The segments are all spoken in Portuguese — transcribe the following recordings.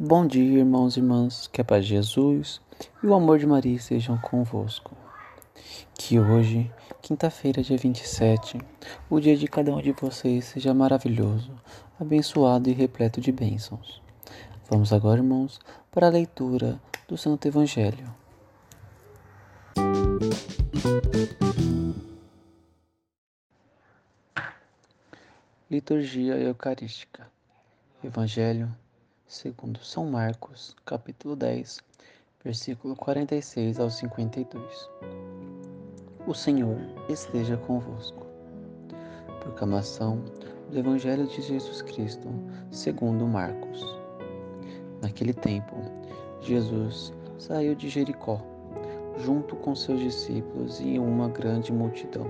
Bom dia, irmãos e irmãs, que a paz de Jesus e o amor de Maria estejam convosco. Que hoje, quinta-feira, dia 27, o dia de cada um de vocês seja maravilhoso, abençoado e repleto de bênçãos. Vamos agora, irmãos, para a leitura do Santo Evangelho. Liturgia Eucarística Evangelho segundo São Marcos, capítulo 10, versículo 46 ao 52. O Senhor esteja convosco. Proclamação do Evangelho de Jesus Cristo, segundo Marcos. Naquele tempo, Jesus saiu de Jericó, junto com seus discípulos e uma grande multidão.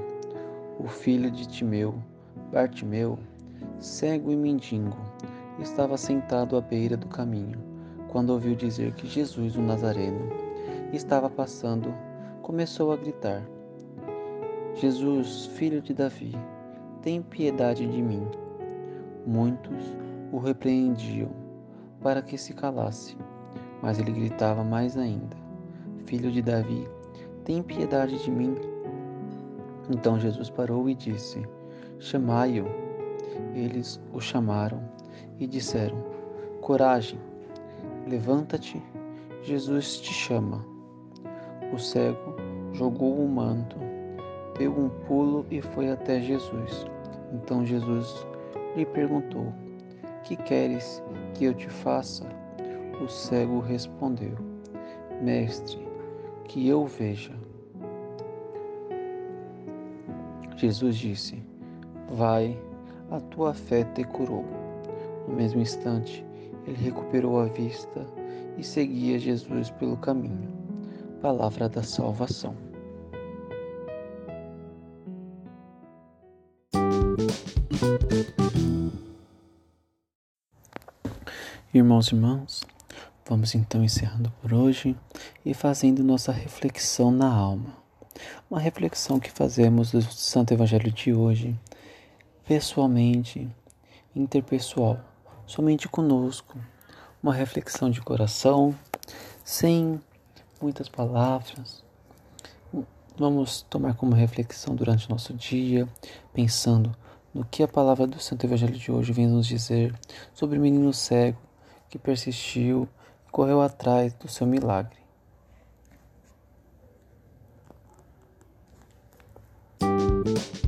O filho de Timeu, Bartimeu, cego e mendigo, estava sentado à beira do caminho, quando ouviu dizer que Jesus, o Nazareno, estava passando, começou a gritar: Jesus, filho de Davi, tem piedade de mim. Muitos o repreendiam para que se calasse, mas ele gritava mais ainda: Filho de Davi, tem piedade de mim. Então Jesus parou e disse: Chamai-o. Eles o chamaram e disseram: Coragem, levanta-te, Jesus te chama. O cego jogou o manto, deu um pulo e foi até Jesus. Então Jesus lhe perguntou: Que queres que eu te faça? O cego respondeu: Mestre, que eu veja. Jesus disse: Vai, a tua fé te curou. No mesmo instante, ele recuperou a vista e seguia Jesus pelo caminho. Palavra da salvação. Irmãos e irmãs, vamos então encerrando por hoje e fazendo nossa reflexão na alma. Uma reflexão que fazemos do Santo Evangelho de hoje, pessoalmente, interpessoal, somente conosco. Uma reflexão de coração, sem muitas palavras. Vamos tomar como reflexão durante o nosso dia, pensando no que a palavra do Santo Evangelho de hoje vem nos dizer sobre o menino cego que persistiu e correu atrás do seu milagre. Subo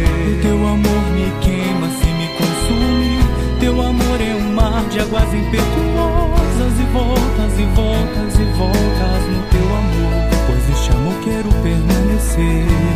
Águas impetuosas e voltas e voltas e voltas no teu amor, pois este amor quero permanecer.